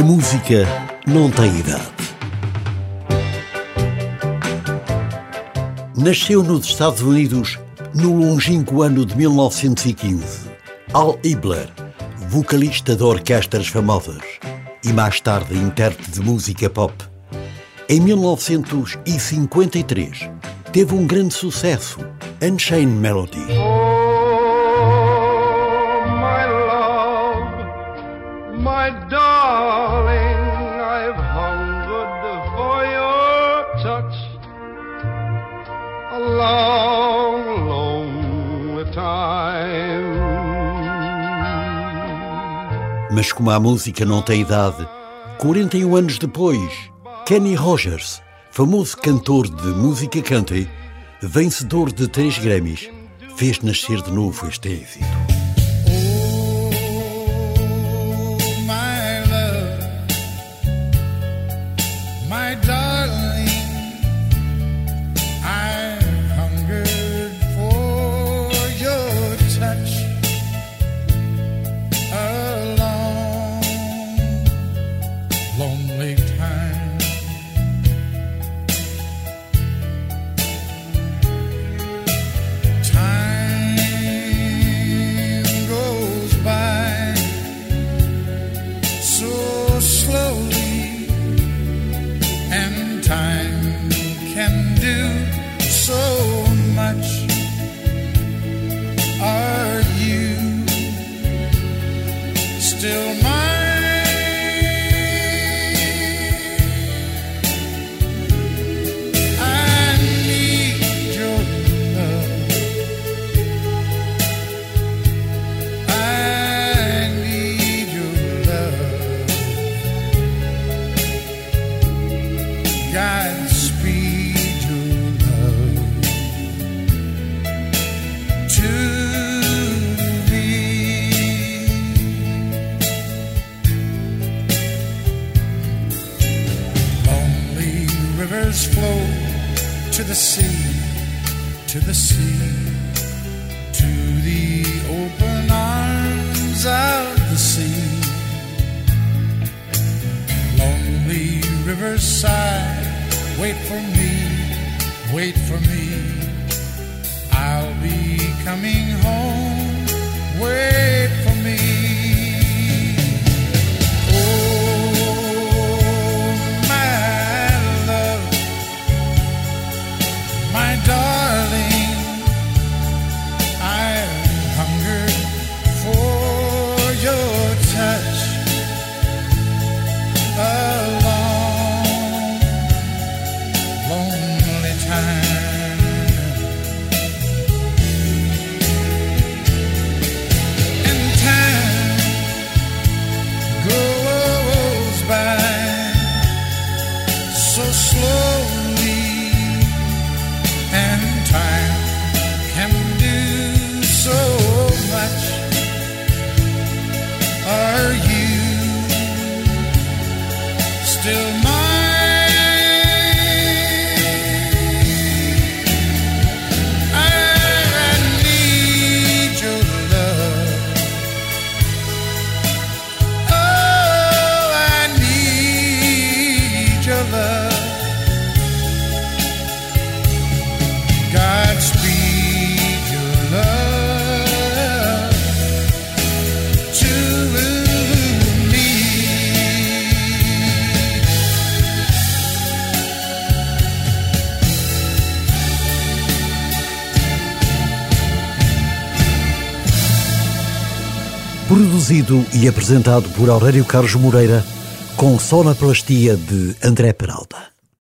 A música não tem idade. Nasceu nos Estados Unidos no longínquo ano de 1915. Al Ibler, vocalista de orquestras famosas e mais tarde intérprete de música pop. Em 1953, teve um grande sucesso, Unchained Melody. Mas como a música não tem idade, 41 anos depois, Kenny Rogers, famoso cantor de música country, vencedor de três Grammys, fez nascer de novo este êxito. my darling, lonely time. Time goes by so slowly and time can do so much. Are you still rivers flow to the sea, to the sea, to the open arms of the sea lonely riverside. Wait for me, wait for me. I'll be coming Produzido e apresentado por Aurélio Carlos Moreira, com sonoplastia de André Peralta.